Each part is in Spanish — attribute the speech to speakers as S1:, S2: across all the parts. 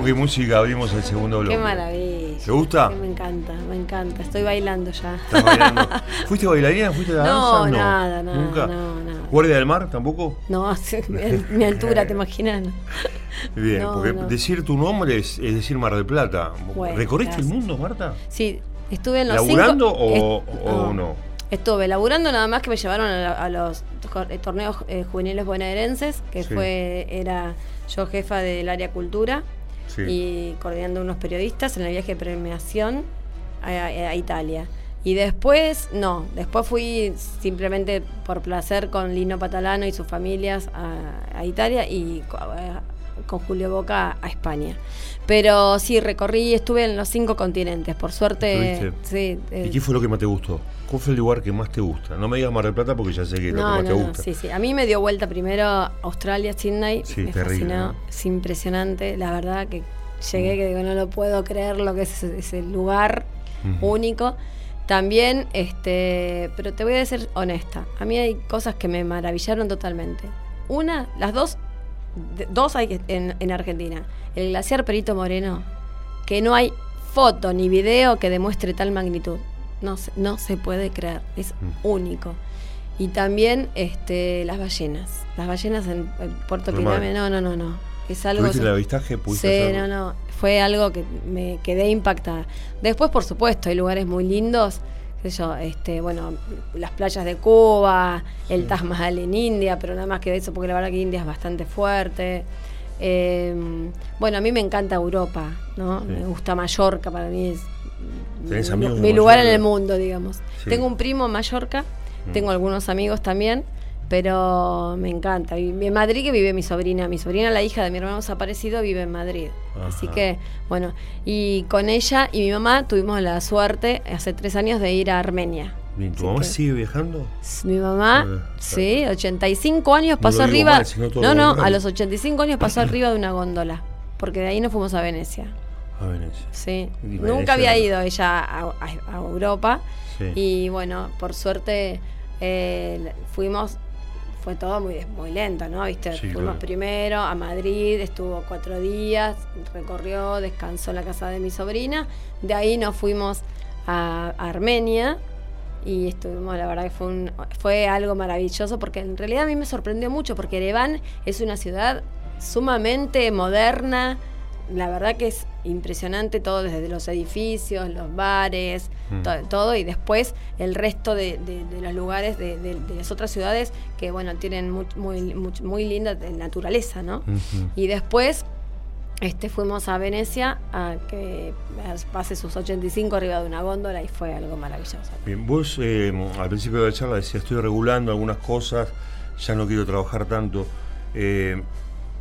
S1: Funky Música abrimos el segundo bloque.
S2: Qué maravilla.
S1: ¿Te gusta?
S2: Me encanta, me encanta. Estoy bailando ya.
S1: ¿Estás bailando? ¿Fuiste bailarina? ¿Fuiste a la
S2: No,
S1: danza?
S2: nada, nada,
S1: ¿Nunca?
S2: no, nada.
S1: ¿Guardia del mar tampoco?
S2: No, mi, altura, ¿te imaginas? No.
S1: Bien,
S2: No,
S1: porque
S2: no.
S1: decir tu nombre es, es decir Mar del Plata.
S2: Bueno,
S1: ¿Recorriste el mundo, Marta?
S2: Sí, estuve en los
S1: ¿Laburando
S2: cinco...
S1: o, no?
S2: Estuve laburando nada más que me llevaron a, a los eh, torneos eh, juveniles bonaerenses, que
S1: Sí.
S2: fue era yo jefa del área cultura Y coordinando unos periodistas en el viaje de premiación a, Italia. Y después, no, después fui simplemente por placer con Lino Patalano y sus familias a, a Italia y a- con Julio Boca a España. Pero sí, recorrí, estuve en los cinco continentes, por suerte. Sí, eh,
S1: ¿Y qué fue lo que más te gustó? ¿Cuál fue el lugar que más te gusta? No me digas Mar del Plata porque ya sé que es lo que más
S2: no,
S1: te
S2: no,
S1: gusta.
S2: sí, sí. A mí me dio vuelta primero Australia, Sydney.
S1: Sí,
S2: me
S1: terrible.
S2: Es impresionante. La verdad que llegué que digo, no lo puedo creer lo que es ese, lugar único. También, este, pero te voy a ser honesta. A mí hay cosas que me maravillaron totalmente. Una, las dos, dos hay en, en Argentina. El glaciar Perito Moreno, que no hay foto ni video que demuestre tal magnitud. No, se- no se puede creer. Es
S1: Mm.
S2: único. Y también este, las ballenas. Las ballenas en, en Puerto. Quilame, no, no, no, no. Es algo.
S1: ¿Tuviste el avistaje? ¿Pudiste
S2: Sí,
S1: hacerlo?
S2: no, no. Fue algo que me quedé impactada. Después, por supuesto, hay lugares muy lindos. Qué sé yo, este, bueno, las playas de Cuba, el Taj Mahal en India, pero nada más que eso, porque la verdad que India es bastante fuerte. Eh, bueno, a mí me encanta Europa, ¿no?
S1: Sí.
S2: Me gusta Mallorca, para mí es
S1: ¿Tenés
S2: mi- lugar en el mundo, digamos.
S1: Sí.
S2: Tengo un primo en Mallorca,
S1: Mm.
S2: tengo algunos amigos también, pero me encanta. En Madrid que vive mi sobrina. Mi sobrina, la hija de mi hermano desaparecido, vive en Madrid. Así que, bueno, y con ella y mi mamá tuvimos la suerte hace tres años de ir a Armenia.
S1: ¿Tu mamá sigue viajando?
S2: Mi mamá,
S1: Eh,
S2: sí, 85 años
S1: No
S2: pasó
S1: digo
S2: arriba.
S1: mal,
S2: no, no, a los 85 años pasó arriba de una góndola. Porque de ahí nos fuimos a Venecia.
S1: A Venecia.
S2: Sí. Nunca había ido ella a, a- a Europa.
S1: Sí.
S2: Y bueno, por suerte eh, fuimos, fue todo muy, muy lento, ¿no? ¿Viste?
S1: Sí,
S2: fuimos
S1: claro.
S2: primero a Madrid, estuvo cuatro días, recorrió, descansó en la casa de mi sobrina. De ahí nos fuimos a, a Armenia y estuvimos, la verdad que fue, un- fue algo maravilloso porque en realidad a mí me sorprendió mucho porque Ereván es una ciudad sumamente moderna. La verdad que es impresionante todo, desde los edificios, los bares,
S1: Mm.
S2: to- todo, y después el resto de, de- de los lugares de, las otras ciudades que, bueno, tienen mu- muy, muy, muy linda naturaleza, ¿no? Y después este, fuimos a Venecia a que pase sus 85 arriba de una góndola y fue algo maravilloso.
S1: Bien, vos eh, al principio de la charla decías, estoy regulando algunas cosas, ya no quiero trabajar tanto. Eh,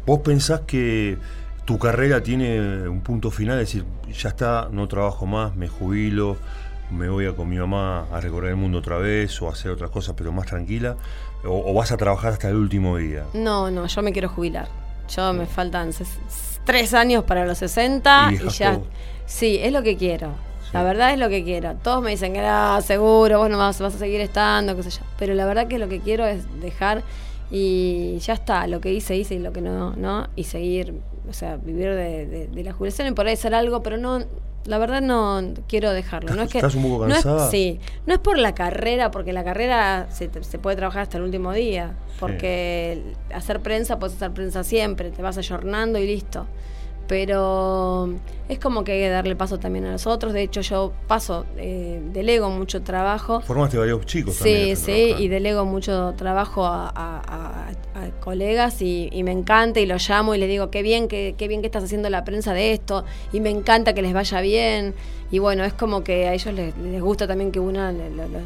S1: ¿Vos pensás que tu carrera tiene un punto final? Es decir, ya está, no trabajo más, me jubilo, me voy a con mi mamá a recorrer el mundo otra vez o a hacer otras cosas, pero más tranquila. ¿O, o vas a trabajar hasta el último día?
S2: No, no, yo me quiero jubilar. Yo me faltan tres años para los 60
S1: Y
S2: ya.
S1: todo.
S2: Sí, es lo que quiero.
S1: Sí.
S2: La verdad es lo que quiero. Todos me dicen que no, seguro, vos no vas, vas a seguir estando, qué sé yo. Pero la verdad que lo que quiero es dejar y ya está. Lo que hice, hice y lo que no, no. Y seguir, o sea, vivir de, de- de la jubilación y por ahí hacer algo, pero no. La verdad no quiero dejarlo. No es que,
S1: ¿Estás un poco
S2: no es-
S1: cansada?
S2: sí, no es por la carrera, porque la carrera se, se puede trabajar hasta el último día. Porque hacer prensa, puedes hacer prensa siempre, te vas ayornando y listo. Pero es como que hay que darle paso también a los otros. De hecho, yo paso, eh, delego mucho trabajo.
S1: Formaste varios chicos
S2: Sí,
S1: también.
S2: sí,
S1: trabajando.
S2: y delego mucho trabajo a- a colegas y, y me encanta y los llamo y les digo, qué bien, que, qué bien que estás haciendo la prensa de esto y me encanta que les vaya bien. Y bueno, es como que a ellos les, les gusta también que los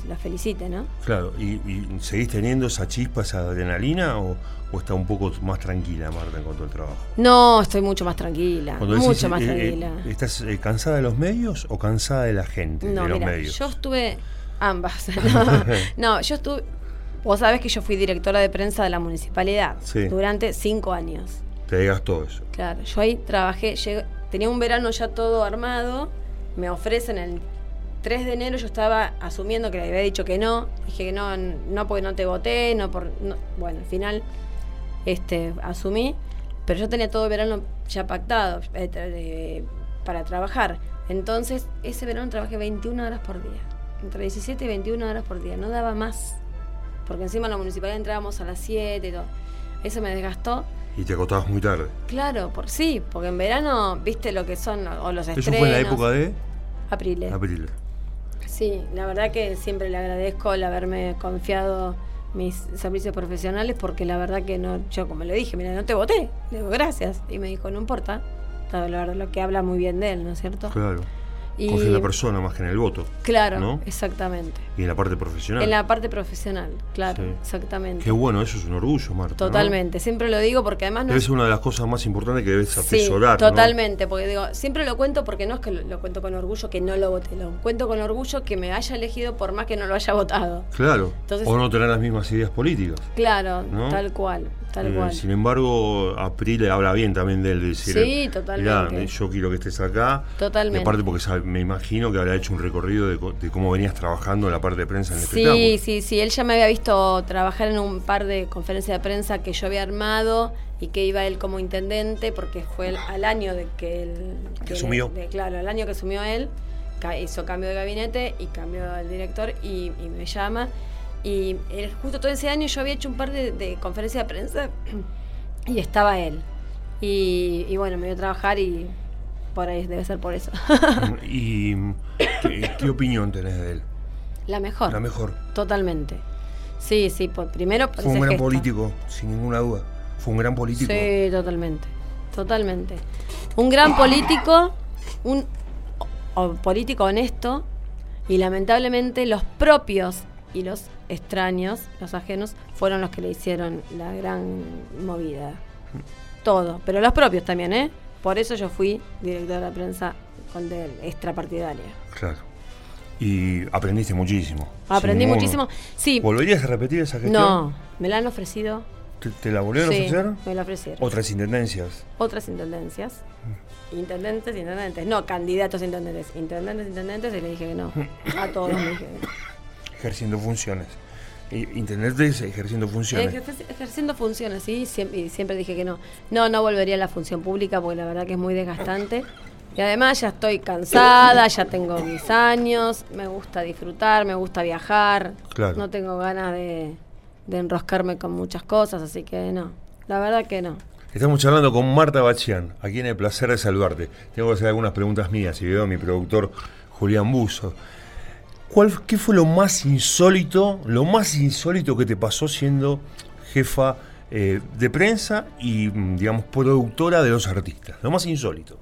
S2: los felicite, ¿no?
S1: Claro, ¿Y, y seguís teniendo esa chispa, esa adrenalina o, o está un poco más tranquila, Marta, en cuanto al trabajo?
S2: No, estoy mucho más tranquila,
S1: Cuando decís,
S2: mucho más
S1: eh, eh,
S2: tranquila.
S1: ¿Estás eh, cansada de los medios o cansada de la gente,
S2: No,
S1: de los medios?
S2: yo estuve ambas. No, no, yo estuve. Vos sabés que yo fui directora de prensa de la municipalidad
S1: Sí.
S2: durante cinco años.
S1: Te digas todo eso.
S2: Claro, yo ahí trabajé, llegué- tenía un verano ya todo armado, me ofrecen el 3 de enero, yo estaba asumiendo que le había dicho que no, dije que no, no porque no te voté, no por... no- bueno, al final este, asumí, pero yo tenía todo el verano ya pactado eh, de- para trabajar. Entonces, ese verano trabajé 21 horas por día. Entre 17 y 21 horas por día. No daba más. Porque encima en la municipalidad entrábamos a las 7 y todo. Eso me desgastó.
S1: Y te acostabas muy tarde.
S2: Claro, por sí, porque en verano, viste lo que son, o los estrenos.
S1: Eso fue en la época de
S2: Apriles.
S1: abril.
S2: Sí, la verdad que siempre le agradezco el haberme confiado mis servicios profesionales porque la verdad que no, yo como le dije, mira, no te voté, le digo gracias. Y me dijo, no importa. La verdad, lo que habla muy bien de él, ¿no es cierto?
S1: Claro.
S2: Y,
S1: Confía en la persona más que en el voto.
S2: Claro,
S1: ¿no?
S2: exactamente.
S1: Y en la parte profesional.
S2: En la parte profesional, claro,
S1: Sí.
S2: exactamente.
S1: Qué bueno, eso es un orgullo, Marta. ¿no?
S2: Totalmente, siempre lo digo porque además no
S1: ser una de las cosas más importantes que debes
S2: Sí,
S1: atesorar. ¿no?
S2: totalmente, porque digo, siempre lo cuento porque no es que lo, lo cuento con orgullo que no lo voté, lo cuento con orgullo que me haya elegido por más que no lo haya votado.
S1: Claro.
S2: Entonces-
S1: o no tener las mismas ideas políticas.
S2: Claro,
S1: ¿No?
S2: tal cual, tal
S1: Eh,
S2: cual.
S1: Sin embargo, April habla bien también de él. de Decir,
S2: Sí, totalmente.
S1: "Mirá, yo quiero que estés acá.
S2: Totalmente.
S1: Y aparte porque me imagino que habrá hecho un recorrido de, de cómo venías trabajando en la parte de prensa en el
S2: Sí, sí, sí, él ya me había visto trabajar en un par de conferencias de prensa que yo había armado y que iba él como intendente porque fue el- al año de que él...
S1: Que asumió.
S2: de- claro, al año que asumió él, hizo cambio de gabinete y cambió el director y, y me llama. Y él- justo todo ese año yo había hecho un par de, de conferencias de prensa y estaba él. Y, y bueno, me vio a trabajar y por ahí debe ser por eso.
S1: ¿Y ¿qué, qué opinión tenés de él?
S2: La mejor.
S1: La mejor.
S2: Totalmente. Sí, sí, por, primero por
S1: Fue un gran
S2: gesto.
S1: político, sin ninguna duda. Fue un gran político.
S2: Sí, totalmente. Totalmente. Un gran político, un o- político honesto y lamentablemente los propios y los extraños, los ajenos, fueron los que le hicieron la gran movida. Todo, pero los propios también, ¿eh? Por eso yo fui directora de prensa con de extrapartidaria.
S1: Claro. Y aprendiste muchísimo.
S2: Aprendí muchísimo. Sí,
S1: ¿Volverías a repetir esa gestión?
S2: no, me la han ofrecido.
S1: ¿Te, te la volvieron
S2: Sí,
S1: a ofrecer?
S2: me la ofrecieron.
S1: Otras intendencias.
S2: otras intendencias. Intendentes, intendentes. No, candidatos intendentes. Intendentes, intendentes, y le dije que no. A todos le dije que no.
S1: Ejerciendo funciones. I- Intendentes ejerciendo funciones.
S2: Ejer- ejerciendo funciones, sí, siempre, y siempre dije que no. No, no volvería a la función pública porque la verdad que es muy desgastante. Y además ya estoy cansada, ya tengo mis años, me gusta disfrutar, me gusta viajar.
S1: Claro.
S2: No tengo ganas de, de enroscarme con muchas cosas, así que no. La verdad que no.
S1: Estamos charlando con Marta Bachian, a quien el placer de saludarte. Tengo que hacer algunas preguntas mías y veo a mi productor Julián Buzo. ¿Cuál, ¿Qué fue lo más insólito, lo más insólito que te pasó siendo jefa eh, de prensa y, mm, digamos, productora de los artistas? Lo más insólito.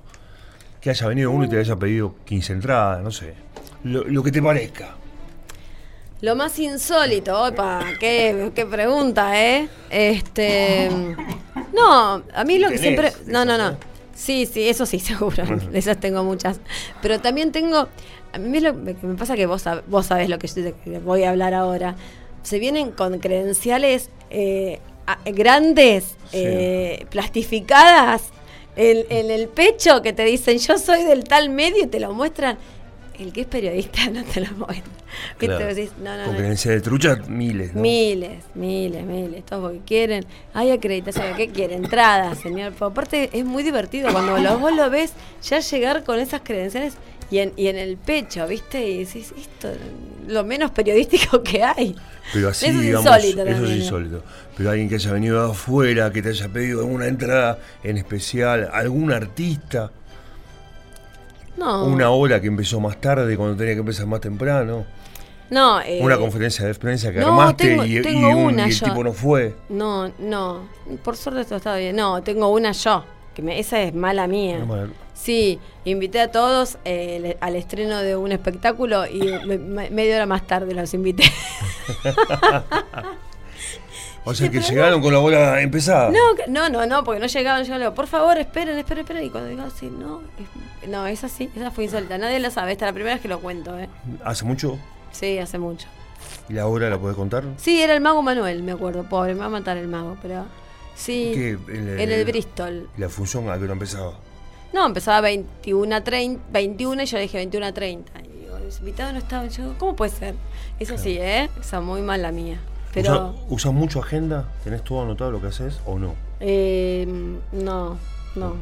S1: Que haya venido uno y te haya pedido 15 entradas, no sé. Lo, lo que te parezca.
S2: Lo más insólito, opa, qué, qué pregunta, ¿eh? Este. No, a mí lo que siempre. No, no, no. Sí, sí, eso sí, seguro. De esas tengo muchas. Pero también tengo. A mí es lo que me pasa que vos, sab- vos sabés lo que yo te- voy a hablar ahora. Se vienen con credenciales eh, a- grandes,
S1: Sí.
S2: eh, plastificadas en, en el pecho que te dicen yo soy del tal medio y te lo muestran. El que es periodista no te lo muestra.
S1: Claro.
S2: Decís, no, no,
S1: Con
S2: no.
S1: creencia de trucha, miles. ¿no?
S2: Miles, miles, miles, todos porque quieren. Hay acreditación, ¿qué quieren? Entrada, señor. Pero aparte es muy divertido cuando lo- vos lo ves ya llegar con esas credenciales y en, y en el pecho, ¿viste? Y decís, esto es lo menos periodístico que hay.
S1: Pero así,
S2: Eso es
S1: digamos,
S2: insólito
S1: eso es
S2: ¿no?
S1: insólito. Pero alguien que haya venido de afuera, que te haya pedido alguna entrada en especial, algún artista,
S2: No,
S1: una hora que empezó más tarde cuando tenía que empezar más temprano,
S2: no, eh,
S1: una conferencia de prensa que
S2: no,
S1: armaste
S2: tengo-
S1: y, y
S2: tengo
S1: un-
S2: una
S1: y el
S2: yo.
S1: tipo no fue.
S2: no, no, por suerte esto está bien. No, tengo una yo, que me- esa es mala mía.
S1: No, mal.
S2: Sí, invité a todos eh, le- al estreno de un espectáculo y me- me- media hora más tarde los invité.
S1: O sea
S2: Sí,
S1: que llegaron con la bola empezada.
S2: No, no, no, no, porque no llegaban, yo le digo, por favor, esperen, esperen, esperen. Y cuando digo así, no, es- no, es así, esa fue insólita. Nadie la sabe, esta es la primera vez que lo cuento, ¿eh?
S1: ¿Hace mucho?
S2: Sí, hace mucho.
S1: ¿Y la hora la podés contar?
S2: Sí, era el mago Manuel, me acuerdo, pobre, me va a matar el mago, pero. Sí,
S1: ¿Qué? En
S2: en el Bristol.
S1: ¿Y la función a qué hora empezaba?
S2: No, empezaba a 21 a 30, 21 y yo le dije 21 a 30. Y digo, los invitados no estaban. Yo, ¿cómo puede ser? Eso sí, ¿eh? Esa muy mal la mía. Pero.
S1: ¿Usa- ¿Usas mucho agenda? ¿Tenés todo anotado lo que haces o no?
S2: Eh, no, no.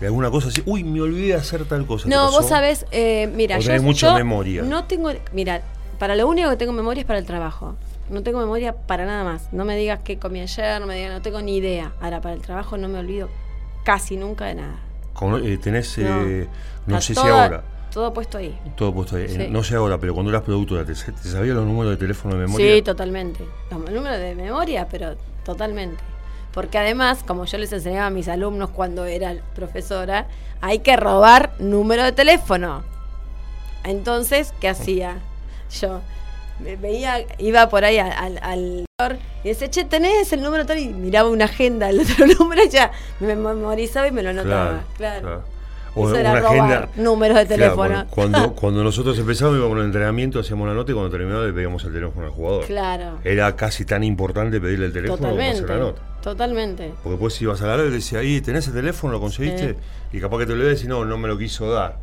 S1: ¿Y alguna cosa así? Uy, me olvidé de hacer tal cosa. ¿te
S2: No, vos sabés, eh, mira,
S1: ¿O
S2: yo,
S1: mucha
S2: yo
S1: memoria?
S2: no tengo, mira, para lo único que tengo memoria es para el trabajo. No tengo memoria para nada más. No me digas qué comí ayer, no me digas, no tengo ni idea. Ahora, para el trabajo no me olvido casi nunca de nada.
S1: Con- eh, tenés,
S2: No.
S1: eh, no, sé si ahora,
S2: Todo puesto ahí.
S1: todo puesto ahí.
S2: Sí.
S1: No sé ahora, pero cuando eras productora, ¿te, te sabías los números de teléfono de memoria?
S2: Sí, totalmente. Los números de memoria, pero totalmente. Porque además, como yo les enseñaba a mis alumnos cuando era profesora, hay que robar número de teléfono. Entonces, ¿qué hacía? Yo me veía, iba por ahí al, al, al y decía, che, ¿tenés el número tal? Y miraba una agenda, el otro número y ya me memorizaba y me lo anotaba. Claro.
S1: O
S2: Eso era
S1: una
S2: robar
S1: agenda.
S2: números de
S1: Claro,
S2: teléfono.
S1: cuando, cuando nosotros empezamos íbamos al entrenamiento, hacíamos la nota y cuando terminábamos le pedíamos el teléfono al jugador.
S2: Claro.
S1: Era casi tan importante pedirle el teléfono como hacer
S2: Totalmente.
S1: la nota.
S2: Totalmente.
S1: Porque después ibas a la hora y le decía, ahí, ¿tenés el teléfono? ¿Lo conseguiste? Y capaz que te lo iba a decir, no, no me lo quiso dar.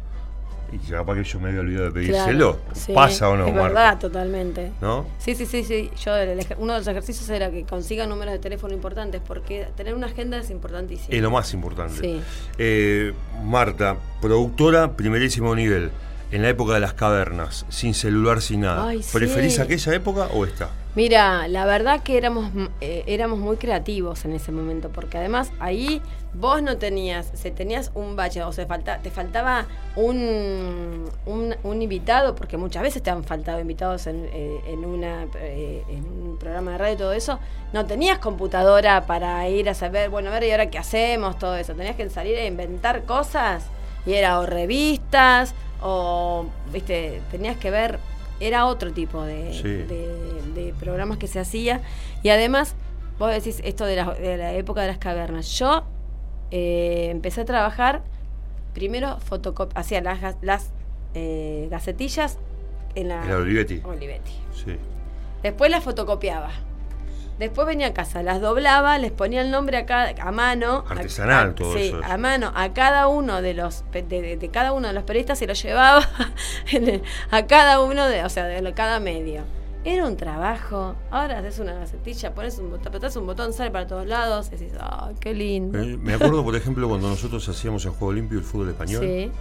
S1: Y capaz que yo me había olvidado de pedírselo.
S2: Claro, sí,
S1: ¿Pasa o no,
S2: Es
S1: Marta?
S2: verdad, totalmente.
S1: ¿No?
S2: Sí, sí, sí, sí. Yo uno de los ejercicios era que consigan números de teléfono importantes, porque tener una agenda es importantísimo.
S1: Es lo más importante.
S2: Sí.
S1: Eh, Marta, productora primerísimo nivel, en la época de las cavernas, sin celular, sin nada.
S2: Ay, sí.
S1: ¿Preferís aquella época o esta?
S2: Mira, la verdad que éramos, mm, eh, éramos muy creativos en ese momento, porque además ahí vos no tenías, se tenías un bache, o se falta, te faltaba un, un, invitado, porque muchas veces te han faltado invitados en, eh, en, una, eh, en un programa de radio y todo eso, no tenías computadora para ir a saber, bueno, a ver, ¿y ahora qué hacemos? Todo eso, tenías que salir a inventar cosas, y era o revistas, o, viste, tenías que ver, era otro tipo de,
S1: Sí.
S2: de- de programas que se hacía. Y además, vos decís esto de la, de la época de las cavernas. Yo eh, empecé a trabajar, primero fotocop hacía las, las eh, gacetillas en la
S1: Era Olivetti.
S2: Olivetti.
S1: Sí.
S2: Después las fotocopiaba. Después venía a casa, las doblaba, les ponía el nombre a, cada- a mano.
S1: Artesanal
S2: a-
S1: todo
S2: sí,
S1: eso es.
S2: a mano, a cada uno de los de, de- de cada uno de los periodistas se lo llevaba el- a cada uno de, o sea, de cada medio. Era un trabajo. Ahora haces una gacetilla, pones un botón, apretás un botón, sale para todos lados, y decís, ¡ay, qué lindo!
S1: Eh, me acuerdo, por ejemplo, cuando nosotros hacíamos el Juego Limpio y el fútbol español.
S2: Sí.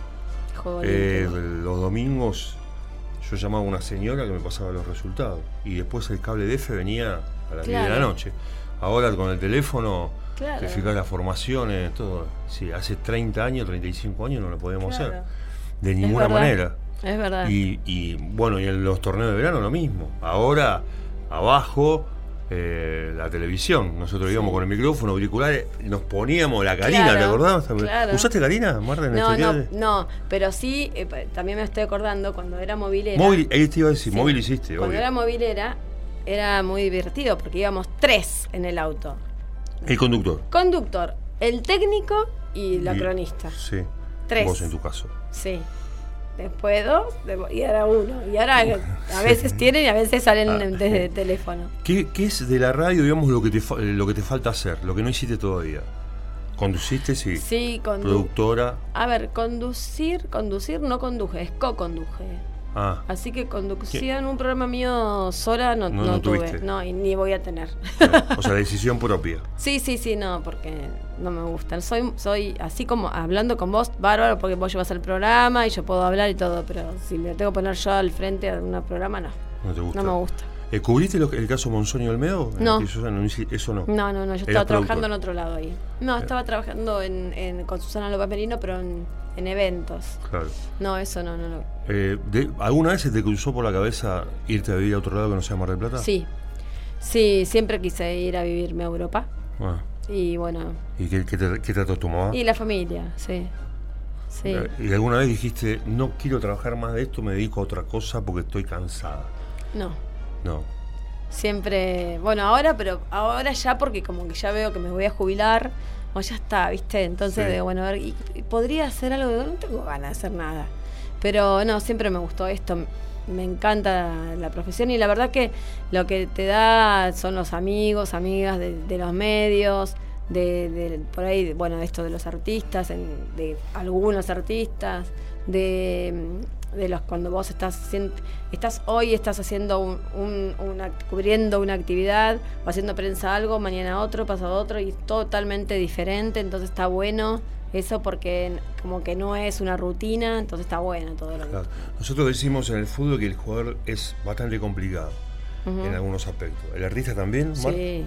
S2: Juego
S1: eh,
S2: limpio.
S1: los domingos yo llamaba a una señora que me pasaba los resultados. Y después el cable de F venía a las 10 de la
S2: Claro.
S1: noche. Ahora con el teléfono
S2: Claro.
S1: te fijas las formaciones, todo. Sí, hace 30 años, 35 años no lo podíamos
S2: Claro.
S1: hacer. De ninguna manera.
S2: Es verdad.
S1: Y, y, bueno, y en los torneos de verano lo mismo. Ahora, abajo, eh, la televisión. Nosotros íbamos con el micrófono, auriculares, nos poníamos la carina,
S2: Claro,
S1: ¿te acordás?
S2: claro.
S1: ¿Usaste carina, Marta, en
S2: no, no,
S1: exteriores?
S2: no, pero sí, eh, también me estoy acordando cuando era movilera.
S1: Móvil, ahí te iba a decir,
S2: Sí.
S1: móvil hiciste,
S2: Cuando
S1: obvio.
S2: era movilera era muy divertido porque íbamos tres en el auto.
S1: El conductor.
S2: Conductor, el técnico y la
S1: Y-
S2: cronista.
S1: Sí.
S2: Tres.
S1: Vos en tu caso.
S2: Sí. Después dos y ahora uno. Y ahora a veces tienen y a veces salen
S1: Ah.
S2: desde el teléfono.
S1: ¿Qué, qué es de la radio, digamos, lo que, te, lo que te falta hacer? Lo que no hiciste todavía. ¿Conduciste? Sí.
S2: Sí, condu-
S1: Productora.
S2: A ver, conducir, conducir no conduje, es co-conduje.
S1: Ah,
S2: Así que conducción, un programa mío sola no,
S1: No,
S2: no,
S1: no
S2: tuve. No, y ni voy a tener.
S1: o sea, decisión propia.
S2: Sí, sí, sí, no, porque no me gustan. Soy, soy así como hablando con vos, bárbaro, porque vos llevas el programa y yo puedo hablar y todo, pero si me tengo que poner yo al frente de un programa, no.
S1: No te gusta.
S2: No me gusta.
S1: Eh, ¿Cubriste lo el caso Monzón y Olmedo?
S2: No.
S1: Eh, Eso Eso no.
S2: No, no, no, yo estaba trabajando en otro lado ahí. No, estaba trabajando en, en- con Susana López Merino, pero en, en eventos.
S1: Claro.
S2: No, eso no, no, no.
S1: Eh, de- ¿Alguna vez se te cruzó por la cabeza irte a vivir a otro lado que no sea Mar del Plata?
S2: Sí, sí, siempre quise ir a vivirme a Europa.
S1: Ah,
S2: Y bueno,
S1: ¿Y qué, qué te, qué trató tu mamá?
S2: y la familia, sí. Sí.
S1: Eh, ¿Y alguna vez dijiste, no quiero trabajar más de esto, me dedico a otra cosa porque estoy cansada?
S2: No.
S1: No.
S2: Siempre, bueno, ahora, pero ahora ya porque como que ya veo que me voy a jubilar, o ya está, ¿viste? Entonces,
S1: Sí.
S2: digo, bueno, a ver, y, y podría hacer algo, no tengo ganas de hacer nada. Pero no, siempre me gustó esto, me encanta la profesión y la verdad que lo que te da son los amigos, amigas de, de los medios, de, de- por ahí, bueno, esto de los artistas, en- de algunos artistas, de, de los cuando vos estás haciendo, estás hoy estás haciendo un, una, cubriendo una actividad o haciendo prensa algo, mañana otro, pasado otro y totalmente diferente, entonces está bueno eso porque como que no es una rutina, entonces está bueno todo lo que...
S1: Nosotros decimos en el fútbol que el jugador es bastante complicado en algunos aspectos. ¿El artista también? Sí.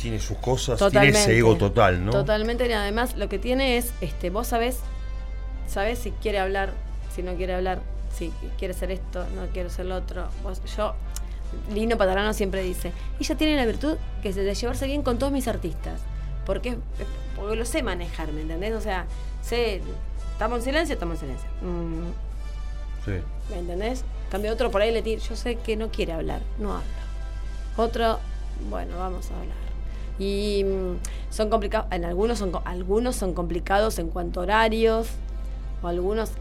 S1: Tiene sus cosas, tiene ese ego total, ¿no?
S2: Totalmente, y además lo que tiene es, este, vos sabés, sabés si quiere hablar, si no quiere hablar, si quiere ser esto, no quiere ser lo otro. yo, Lino Patarano siempre dice, ella tiene la virtud que es de llevarse bien con todos mis artistas, porque, porque lo sé manejar, ¿me entendés? O sea, sé, estamos en silencio, estamos en silencio. Mm. Sí. ¿Me entendés? Cambio otro por ahí le tiro, yo sé que no quiere hablar, no habla. Otro, bueno, vamos a hablar. Y mm, son complicados, en algunos son, algunos son complicados en cuanto a horarios, o algunos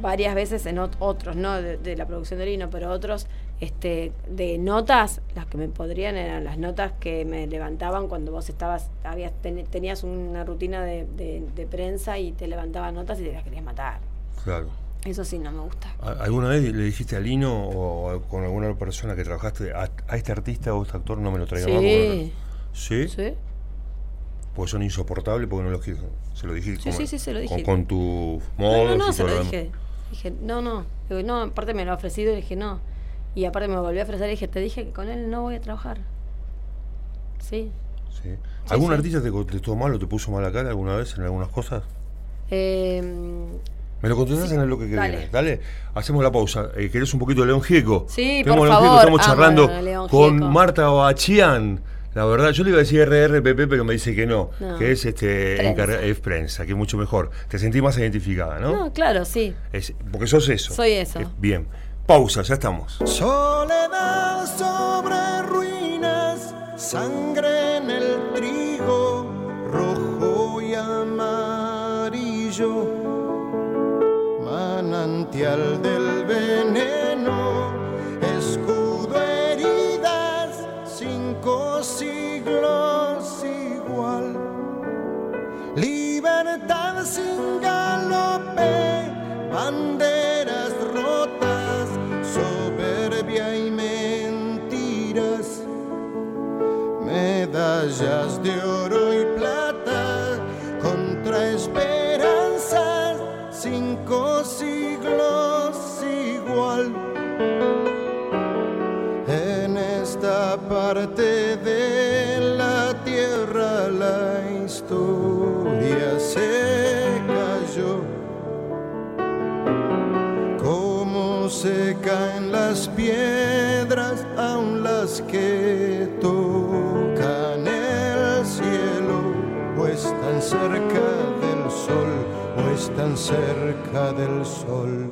S2: varias veces en otros, no de, la producción de Lino, pero otros este, de notas, las que me podrían eran las notas que me levantaban cuando vos estabas, habías, tenías una rutina de, de, prensa y te levantaban notas y te las querías matar.
S1: Claro.
S2: Eso sí, no me gusta.
S1: ¿Alguna vez le dijiste a Lino o con alguna persona que trabajaste, a, este artista o este actor no me lo traiga
S2: sí.
S1: ¿Sí? Sí. Pues son insoportables porque no los quiero. Se lo dijiste
S2: sí, sí, sí, se lo dije.
S1: Con, tu modo.
S2: No, no, no se lo dije. Dije, no, no. no, aparte me lo ha ofrecido y dije, no. Y aparte me volvió a ofrecer y dije, te dije que con él no voy a trabajar. Sí.
S1: Sí. ¿Algún artista te contestó mal o te puso mala cara alguna vez en algunas cosas?
S2: Eh,
S1: me lo contestas en lo que viene. Dale, hacemos la pausa. Eh, ¿Querés un poquito de León Gieco?
S2: Sí, por favor.
S1: Estamos charlando con Marta Bachian. La verdad, yo le iba a decir RRPP, pero me dice que no, que es este prensa. es prensa, que es mucho mejor. Te sentís más identificada, ¿no?
S2: No, claro, sí.
S1: porque sos eso.
S2: Soy eso.
S1: bien. Pausa, ya estamos.
S3: Soledad sobre ruinas, sangre en el trigo, rojo y amarillo manantial del medallas de oro y plata contra esperanzas cinco siglos igual. En esta parte de la tierra la historia se cayó. Como se caen las piedras, aun las que cerca del sol tan cerca del sol